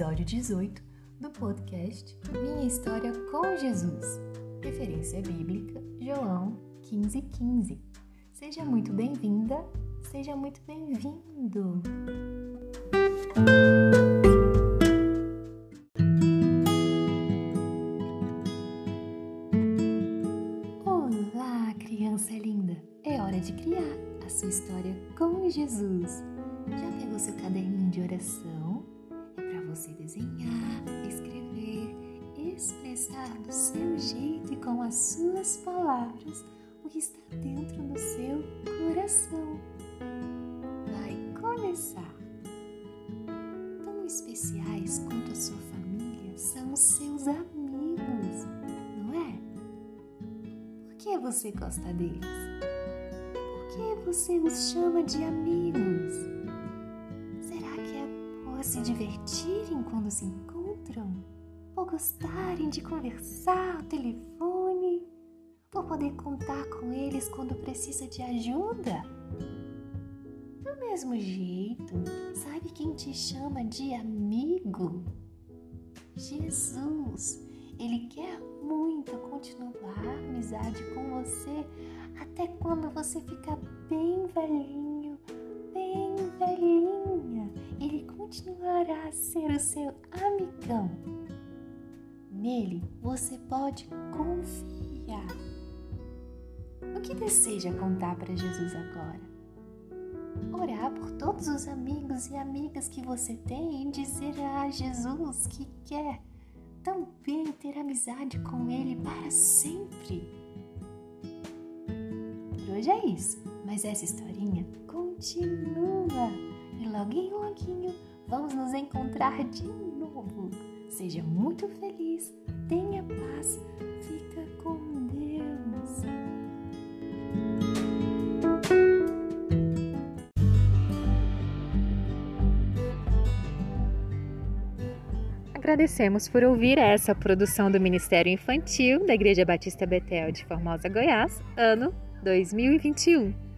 episódio 18 do podcast Minha História com Jesus, referência bíblica João 15,15. 15. Seja muito bem-vinda, seja muito bem-vindo! Olá, criança linda! É hora de criar a sua história com Jesus. Já pegou seu caderninho de oração? Você desenhar, escrever, expressar do seu jeito e com as suas palavras o que está dentro do seu coração. Vai começar! Tão especiais quanto a sua família são os seus amigos, não é? Por que você gosta deles? Por que você os chama de amigos? Se divertirem quando se encontram, por gostarem de conversar ao telefone, por poder contar com eles quando precisa de ajuda. Do mesmo jeito, sabe quem te chama de amigo? Jesus. Ele quer muito continuar a amizade com você até quando você ficar bem velhinho, a ser o seu amigão. Nele você pode confiar. O que deseja contar para Jesus agora? Orar por todos os amigos e amigas que você tem e dizer a Jesus que quer também ter amizade com Ele para sempre. Por hoje é isso, mas essa historinha continua e loguinho, loguinho vamos nos encontrar de novo. Seja muito feliz, tenha paz, fica com Deus. Agradecemos por ouvir essa produção do Ministério Infantil da Igreja Batista Betel de Formosa, Goiás, ano 2021.